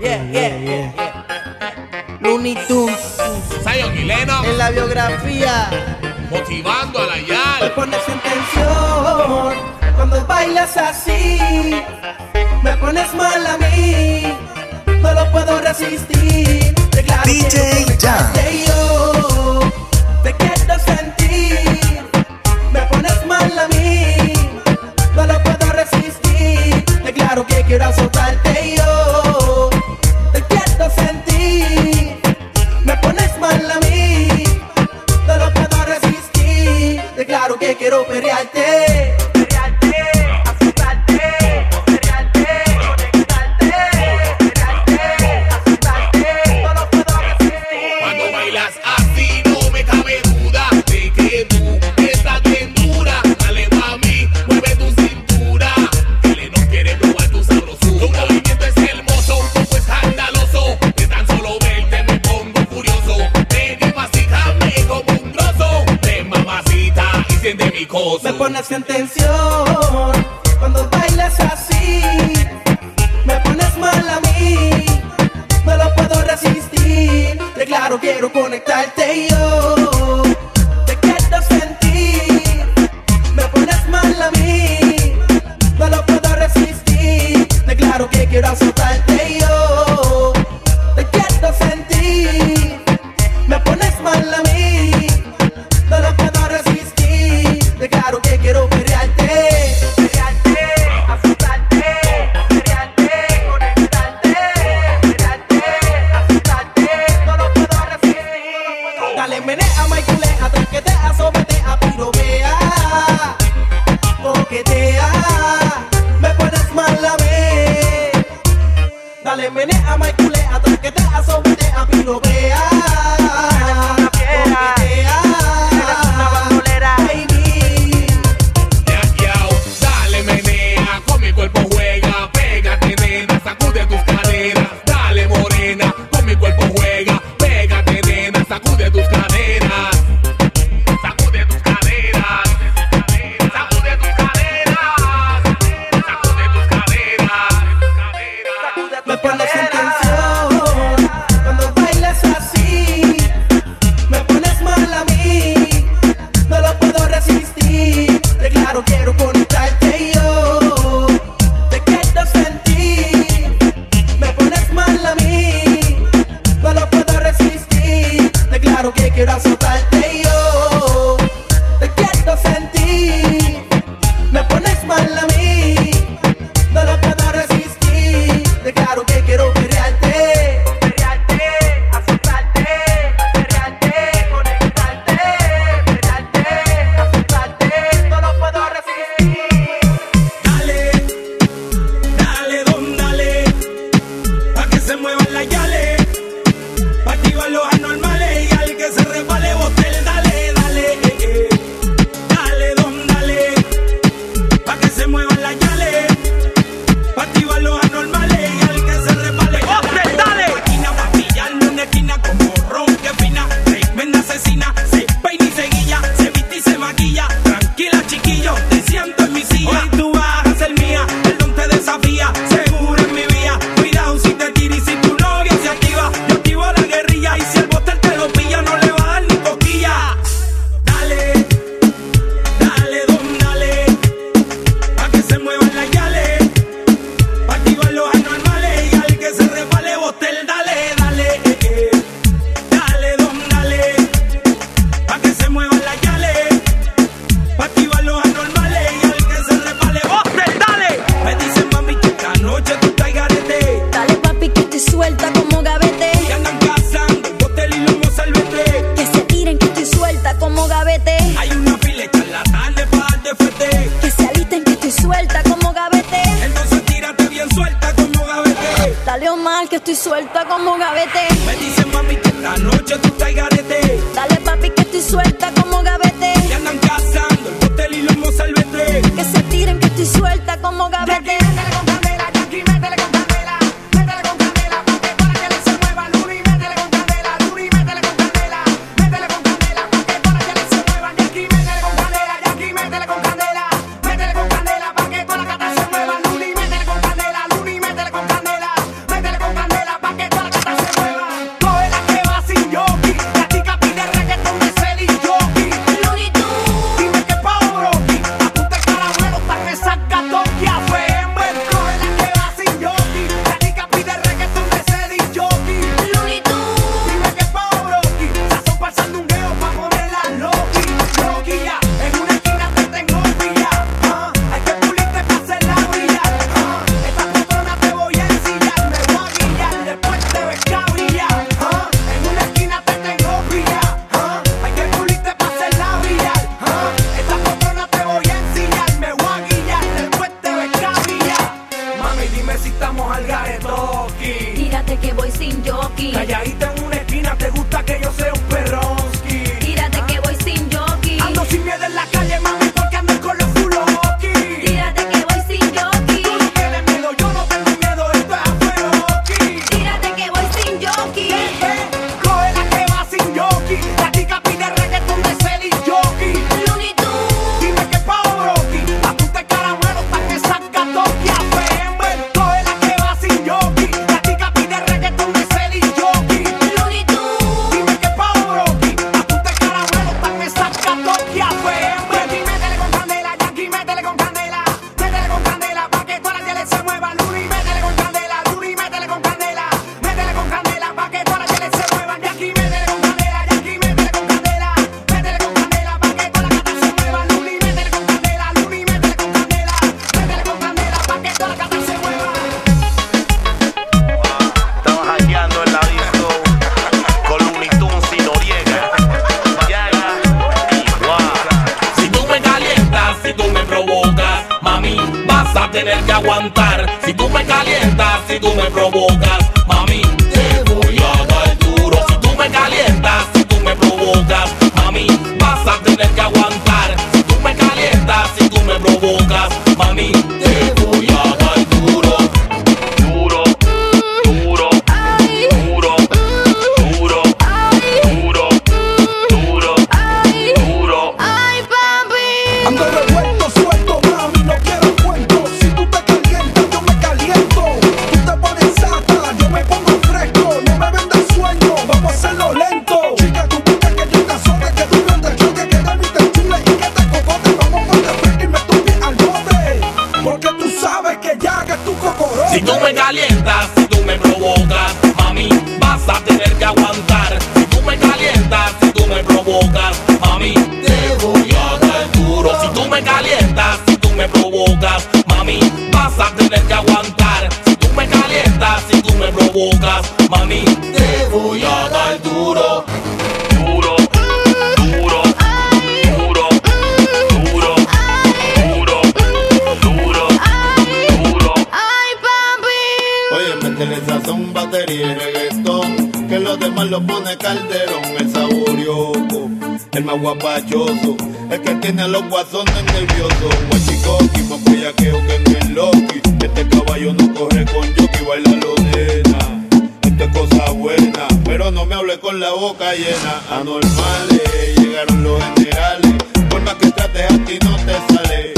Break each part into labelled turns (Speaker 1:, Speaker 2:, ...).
Speaker 1: Yeah, yeah, yeah. Looney Tunes.
Speaker 2: Sayo Guileno.
Speaker 1: En la biografía.
Speaker 2: Motivando a la YAL.
Speaker 1: Me pones en tensión cuando bailas así. Me pones mal a mí. No lo puedo resistir. Declaro DJ te quiero sentir. Me pones mal a mí. No lo puedo resistir. Que quiero
Speaker 2: azotar.
Speaker 1: Ferriate ponerse en tensión.
Speaker 3: El que
Speaker 4: tiene a los guasones nerviosos. Guachicoqui, más bellaqueo que en el Loki. Este caballo no corre con jockey, baila lo nena. Esto es cosa buena, pero no me hable con la boca llena. Anormales, llegaron los generales. Por más que trates a ti no te sale.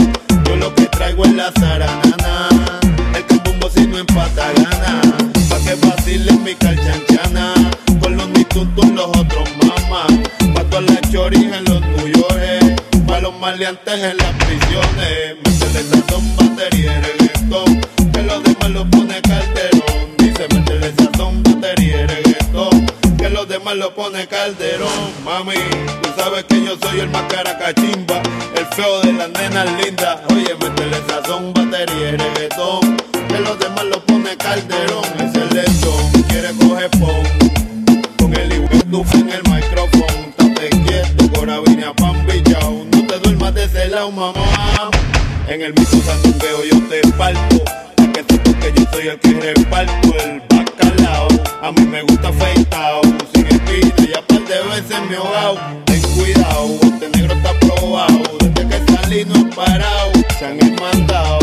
Speaker 4: Yo lo que traigo es la zaranana. Maleantes en las prisiones. Métele sazón, batería y. Que los demás lo pone calderón. Dice métele sazón, batería y. Que los demás lo pone calderón. Mami, tú sabes que yo soy el más caracachimba. El feo de las nenas lindas. Oye, métele sazón, batería y reggaetón. Que los demás lo pone calderón. Mamá. En el mismo sandungueo yo te parto. Pa' que sepas que yo soy el que reparto el bacalao. A mí me gusta afeitado, sin espina y a par de veces me he ahogado. Ten cuidado, este negro está probado. Desde que salí no he parado. Se han mandado,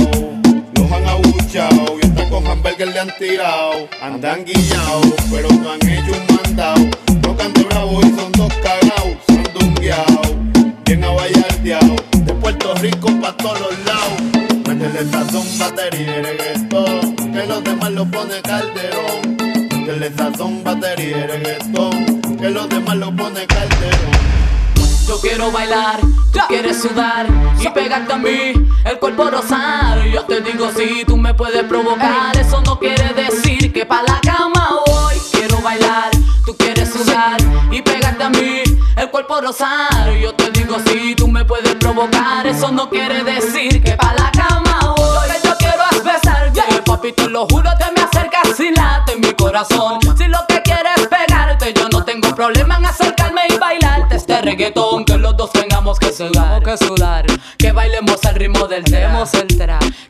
Speaker 4: los han abuchado. Y hasta con hamburger le han tirado. Andan guillados, pero no han hecho un mandado. Tocan de bravo y son dos cagados. Sandungueados, bien abayardeado. Puerto Rico pa' todos los lados. Métele sazón, batería y reggaetón. Que los demás lo pone calderón. Métele sazón, batería y reggaetón. Que los demás lo pone calderón.
Speaker 5: Yo quiero bailar, tú quieres sudar y pegarte a mí, el cuerpo rosar. Yo te digo si tú me puedes provocar, eso no quiere decir que pa' la cama voy. Quiero bailar, Tú quieres sudar y pegarte a mí el cuerpo rosado. Yo te digo si sí, tú me puedes provocar. Eso no quiere decir que pa' la cama voy. Que yo quiero es besarte, yeah. papi, tú lo juro, te me acercas
Speaker 6: y late en mi corazón. Si lo que quieres es pegarte, yo no tengo problema en hacer de reggaetón, que los dos tengamos que sudar, que, sudar. que bailemos al ritmo del tema,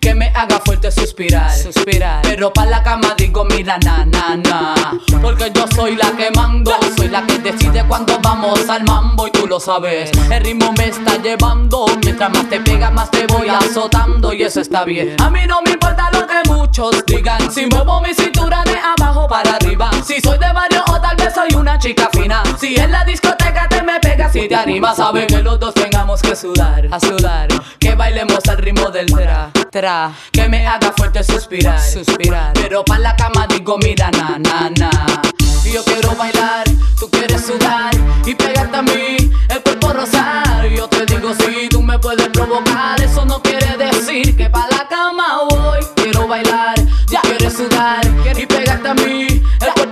Speaker 6: que me haga fuerte suspirar, suspirar. Pero pa la cama digo mira na na na, porque yo soy la que mando, soy la que decide cuando vamos al mambo y tú lo sabes. El ritmo me está llevando, mientras más te pega más te voy azotando y eso está bien. A mí no me importa lo que muchos digan, si muevo mi cintura de abajo para arriba, si soy de barrio o tal vez soy una chica fina, si en la discoteca te me pega entregas y te animas a ver que los dos tengamos que sudar, a sudar. Que bailemos al ritmo del tra, tra. Que me haga fuerte suspirar, suspirar. Pero pa' la cama digo, mira, na, na, na. Yo quiero bailar, tú quieres sudar y pegarte a mí el cuerpo rosar. Yo te digo si tú me puedes provocar, eso no quiere decir que pa la cama voy. Quiero bailar, ya quieres sudar y pegarte a mí el cuerpo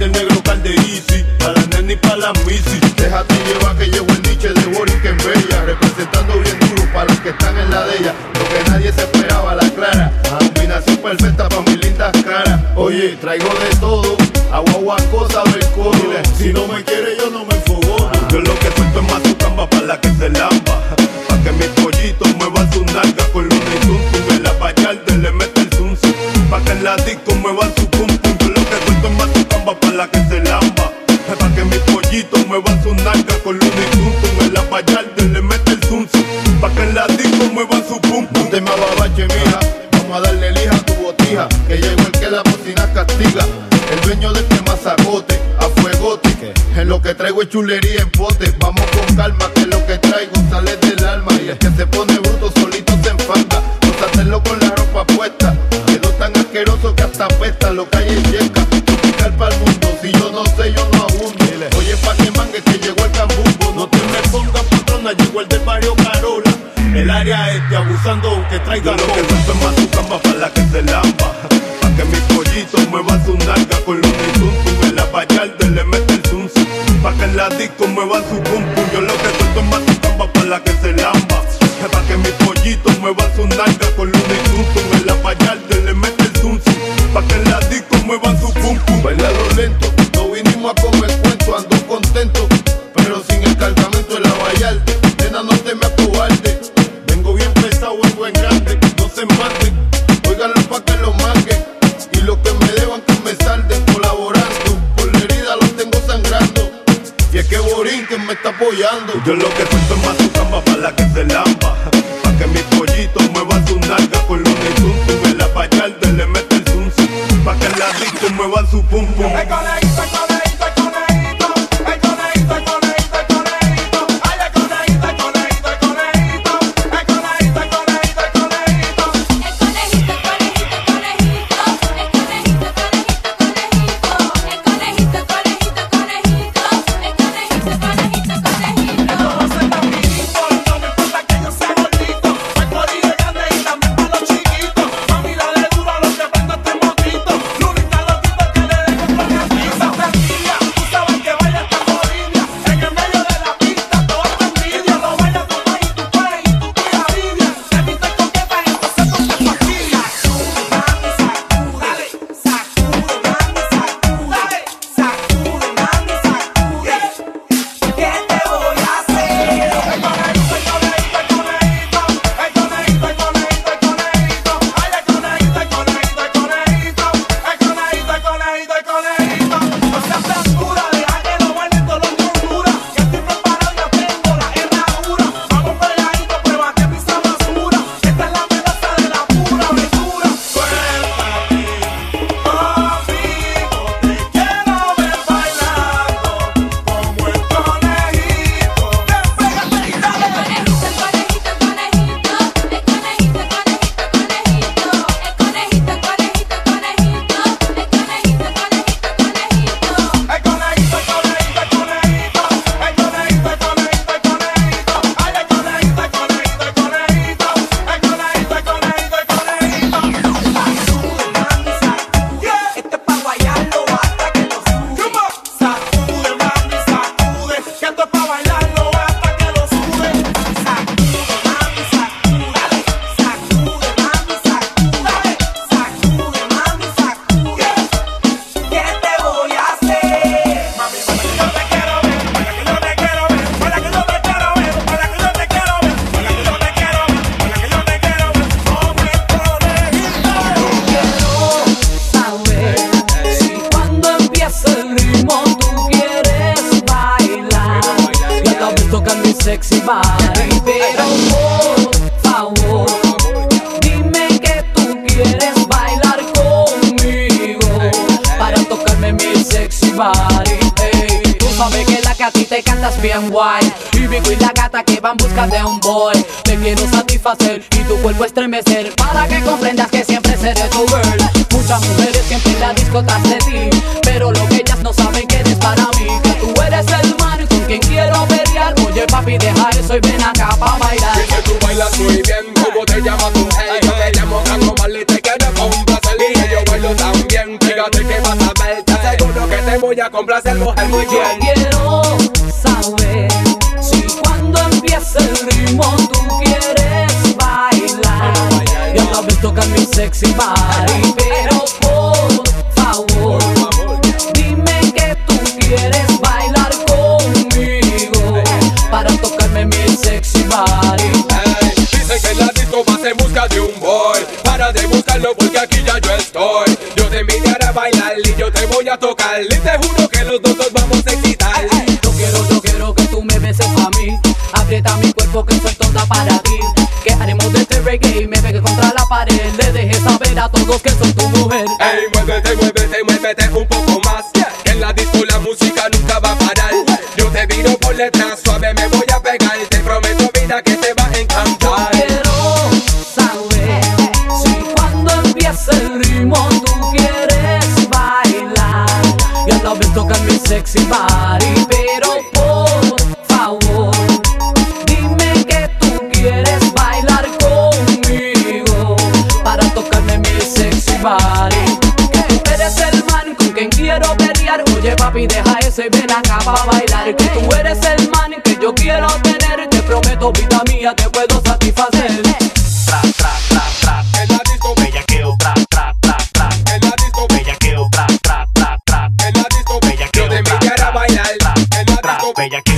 Speaker 6: del negro cal de Easy,
Speaker 7: pa' la
Speaker 4: nena y pa' la misi. Déjate llevar que llevo el niche de Boric en Bella, representando bien duro para los que están en la de ella. Lo que nadie se esperaba, la clara, la combinación perfecta pa' mis lindas caras. Oye, traigo de todo, agua, agua, cosa, del Si no me quiere yo no me enfogo, yo lo que suelto es más su camba pa' la que se lava. Atlético muevan su pum que
Speaker 5: cantas bien guay. Y Vico y la gata que van busca de un boy. Te quiero satisfacer y tu cuerpo estremecer. Para que comprendas que siempre seré tu girl. Muchas mujeres siempre en la disco de ti. Pero lo que ellas no saben que eres para mí. Que tú eres el man con quien quiero pelear. Oye papi deja eso y ven acá pa' bailar.
Speaker 8: Y que tú bailas muy bien, ¿cómo te llamas tú? Hey, yo te llamo Franco Marley, te quiero complacer Y yo bailo también, fíjate que vas a ver Te aseguro que te voy a complacer, mujer, muy bien.
Speaker 5: sexy body. Pero por favor, dime que tú quieres bailar conmigo para tocarme mi sexy body.
Speaker 8: Hey, dicen que la disco vas en busca de un boy. Para de buscarlo porque aquí ya yo estoy. Yo te invitaré a bailar y yo te voy a tocar. Y te juro que los dos nos vamos a excitar.
Speaker 5: Yo no quiero, yo quiero que tú me beses a mí. Aprieta mi cuerpo que soy tonta para ti. Que haremos de este reggae y me pegue contra la pared saber a todos que soy tu mujer.
Speaker 8: Ey, muévete, muévete, muévete un poco más. Que en la disco la música nunca va a parar. Yo te vino por detrás, suave me voy a pegar. Te prometo, vida, que te va a encantar.
Speaker 5: Quiero saber si cuando empieza el ritmo tú quieres bailar. Y a la vez tocan mi sexy party, Papi, deja ese ven acá a bailar. Que tú eres el man que yo quiero tener. Te prometo, vida mía, te puedo satisfacer.
Speaker 2: Tra, tra, tra, tra.
Speaker 8: En la disco
Speaker 2: bellaqueo, tra, tra, tra, tra.
Speaker 8: En la disco
Speaker 2: bellaqueo, tra, tra, tra, tra.
Speaker 8: En la disco
Speaker 2: bellaqueo,
Speaker 8: yo
Speaker 2: te
Speaker 8: invitaré a bailar. En la disco
Speaker 2: bellaqueo.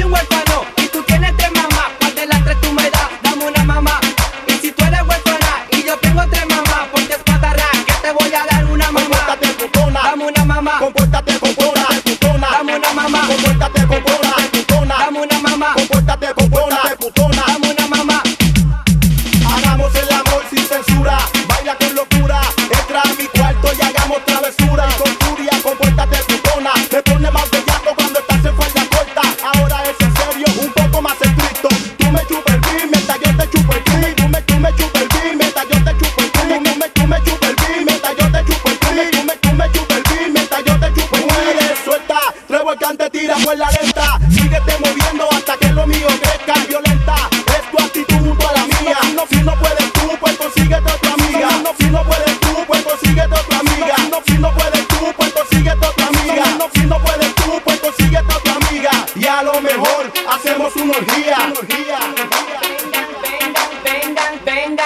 Speaker 9: you went